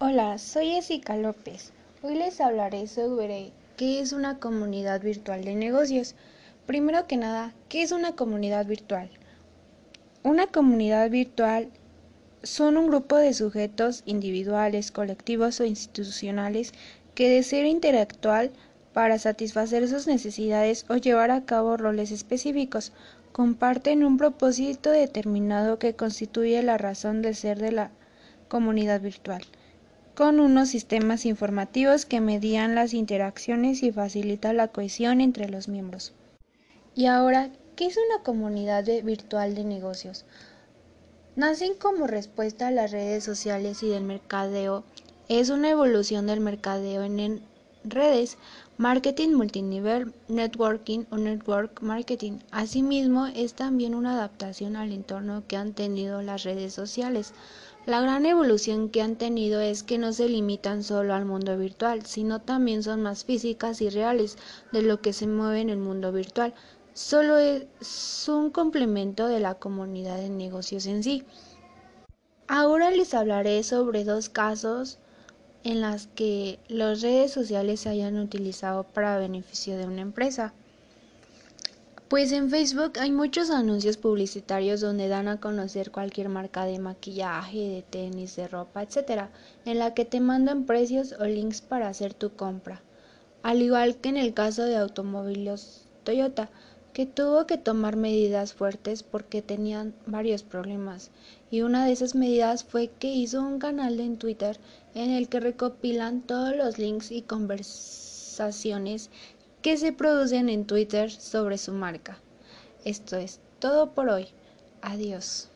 Hola, soy Jessica López. Hoy les hablaré sobre qué es una comunidad virtual de negocios. Primero que nada, ¿qué es una comunidad virtual? Una comunidad virtual son un grupo de sujetos individuales, colectivos o institucionales que desean interactuar para satisfacer sus necesidades o llevar a cabo roles específicos. Comparten un propósito determinado que constituye la razón de ser de la comunidad virtual con unos sistemas informativos que medían las interacciones y facilitan la cohesión entre los miembros. Y ahora, ¿qué es una comunidad virtual de negocios? Nacen como respuesta a las redes sociales y del mercadeo. Es una evolución del mercadeo en redes, marketing multinivel, networking o network marketing. Asimismo, es también una adaptación al entorno que han tenido las redes sociales. La gran evolución que han tenido es que no se limitan solo al mundo virtual, sino también son más físicas y reales de lo que se mueve en el mundo virtual. Solo es un complemento de la comunidad de negocios en sí. Ahora les hablaré sobre dos casos en las que las redes sociales se hayan utilizado para beneficio de una empresa. Pues en Facebook hay muchos anuncios publicitarios donde dan a conocer cualquier marca de maquillaje, de tenis, de ropa, etc., en la que te mandan precios o links para hacer tu compra. Al igual que en el caso de automóviles Toyota, que tuvo que tomar medidas fuertes porque tenían varios problemas. Y una de esas medidas fue que hizo un canal en Twitter en el que recopilan todos los links y conversaciones que se producen en Twitter sobre su marca. Esto es todo por hoy. Adiós.